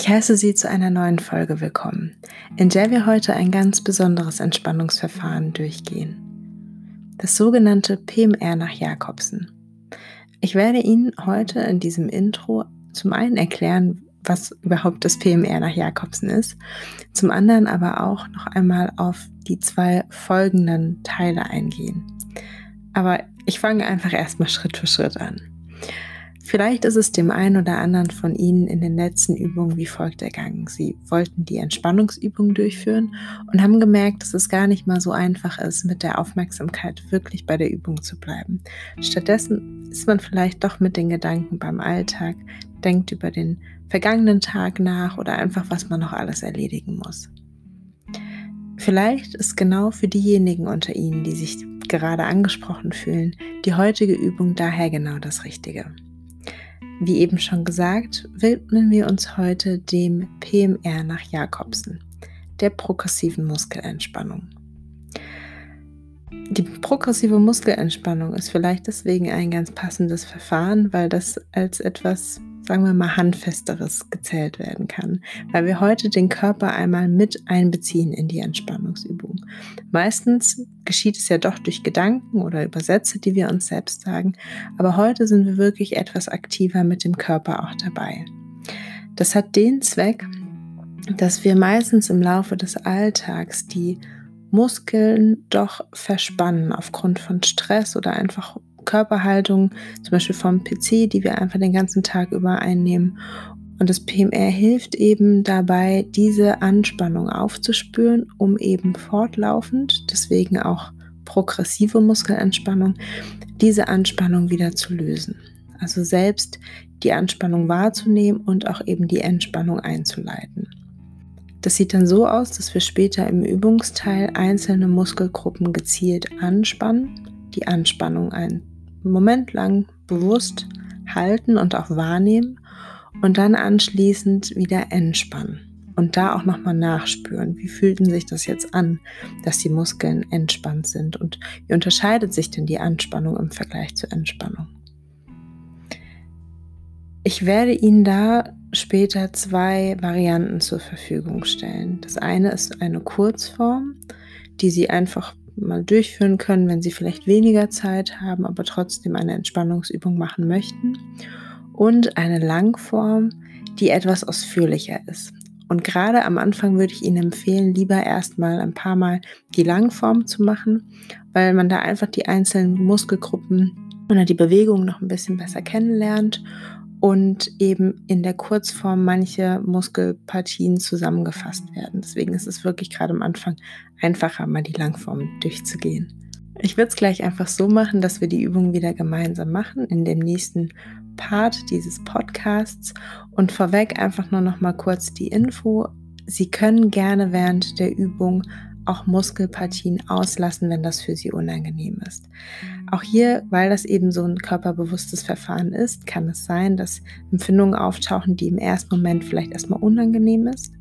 Ich heiße Sie zu einer neuen Folge willkommen, in der wir heute ein ganz besonderes Entspannungsverfahren durchgehen. Das sogenannte PMR nach Jakobsen. Ich werde Ihnen heute in diesem Intro zum einen erklären, was überhaupt das PMR nach Jakobsen ist, zum anderen aber auch noch einmal auf die zwei folgenden Teile eingehen. Aber ich fange einfach erstmal Schritt für Schritt an. Vielleicht ist es dem einen oder anderen von Ihnen in den letzten Übungen wie folgt ergangen. Sie wollten die Entspannungsübung durchführen und haben gemerkt, dass es gar nicht mal so einfach ist, mit der Aufmerksamkeit wirklich bei der Übung zu bleiben. Stattdessen ist man vielleicht doch mit den Gedanken beim Alltag, denkt über den vergangenen Tag nach oder einfach, was man noch alles erledigen muss. Vielleicht ist genau für diejenigen unter Ihnen, die sich gerade angesprochen fühlen, die heutige Übung daher genau das Richtige. Wie eben schon gesagt, widmen wir uns heute dem PMR nach Jakobsen, der progressiven Muskelentspannung. Die progressive Muskelentspannung ist vielleicht deswegen ein ganz passendes Verfahren, weil das als etwas sagen wir mal, handfesteres gezählt werden kann, weil wir heute den Körper einmal mit einbeziehen in die Entspannungsübung. Meistens geschieht es ja doch durch Gedanken oder Übersätze, die wir uns selbst sagen, aber heute sind wir wirklich etwas aktiver mit dem Körper auch dabei. Das hat den Zweck, dass wir meistens im Laufe des Alltags die Muskeln doch verspannen aufgrund von Stress oder einfach Körperhaltung, zum Beispiel vom PC, die wir einfach den ganzen Tag über einnehmen. Und das PMR hilft eben dabei, diese Anspannung aufzuspüren, um eben fortlaufend, deswegen auch progressive Muskelentspannung, diese Anspannung wieder zu lösen. Also selbst die Anspannung wahrzunehmen und auch eben die Entspannung einzuleiten. Das sieht dann so aus, dass wir später im Übungsteil einzelne Muskelgruppen gezielt anspannen, die Anspannung ein Moment lang bewusst halten und auch wahrnehmen und dann anschließend wieder entspannen. Und da auch nochmal nachspüren, wie fühlten sich das jetzt an, dass die Muskeln entspannt sind und wie unterscheidet sich denn die Anspannung im Vergleich zur Entspannung. Ich werde Ihnen da später zwei Varianten zur Verfügung stellen. Das eine ist eine Kurzform, die Sie einfach mal durchführen können, wenn Sie vielleicht weniger Zeit haben, aber trotzdem eine Entspannungsübung machen möchten. Und eine Langform, die etwas ausführlicher ist. Und gerade am Anfang würde ich Ihnen empfehlen, lieber erstmal ein paar Mal die Langform zu machen, weil man da einfach die einzelnen Muskelgruppen oder die Bewegung noch ein bisschen besser kennenlernt und eben in der Kurzform manche Muskelpartien zusammengefasst werden. Deswegen ist es wirklich gerade am Anfang einfacher, mal die Langform durchzugehen. Ich würde es gleich einfach so machen, dass wir die Übung wieder gemeinsam machen in dem nächsten Part dieses Podcasts und vorweg einfach nur noch mal kurz die Info. Sie können gerne während der Übung auch Muskelpartien auslassen, wenn das für sie unangenehm ist. Auch hier, weil das eben so ein körperbewusstes Verfahren ist, kann es sein, dass Empfindungen auftauchen, die im ersten Moment vielleicht erstmal unangenehm ist.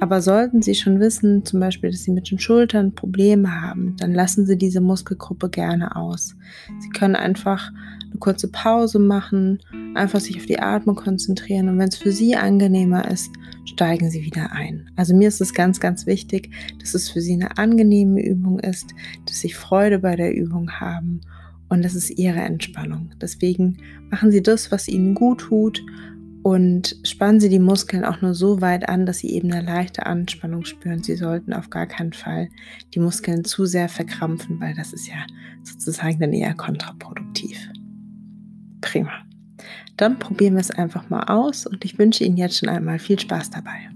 Aber sollten Sie schon wissen, zum Beispiel, dass Sie mit den Schultern Probleme haben, dann lassen Sie diese Muskelgruppe gerne aus. Sie können einfach eine kurze Pause machen, einfach sich auf die Atmung konzentrieren und wenn es für Sie angenehmer ist, steigen Sie wieder ein. Also mir ist es ganz, ganz wichtig, dass es für Sie eine angenehme Übung ist, dass Sie Freude bei der Übung haben und das ist Ihre Entspannung. Deswegen machen Sie das, was Ihnen gut tut und spannen Sie die Muskeln auch nur so weit an, dass Sie eben eine leichte Anspannung spüren. Sie sollten auf gar keinen Fall die Muskeln zu sehr verkrampfen, weil das ist ja sozusagen dann eher kontraproduktiv. Prima. Dann probieren wir es einfach mal aus und ich wünsche Ihnen jetzt schon einmal viel Spaß dabei.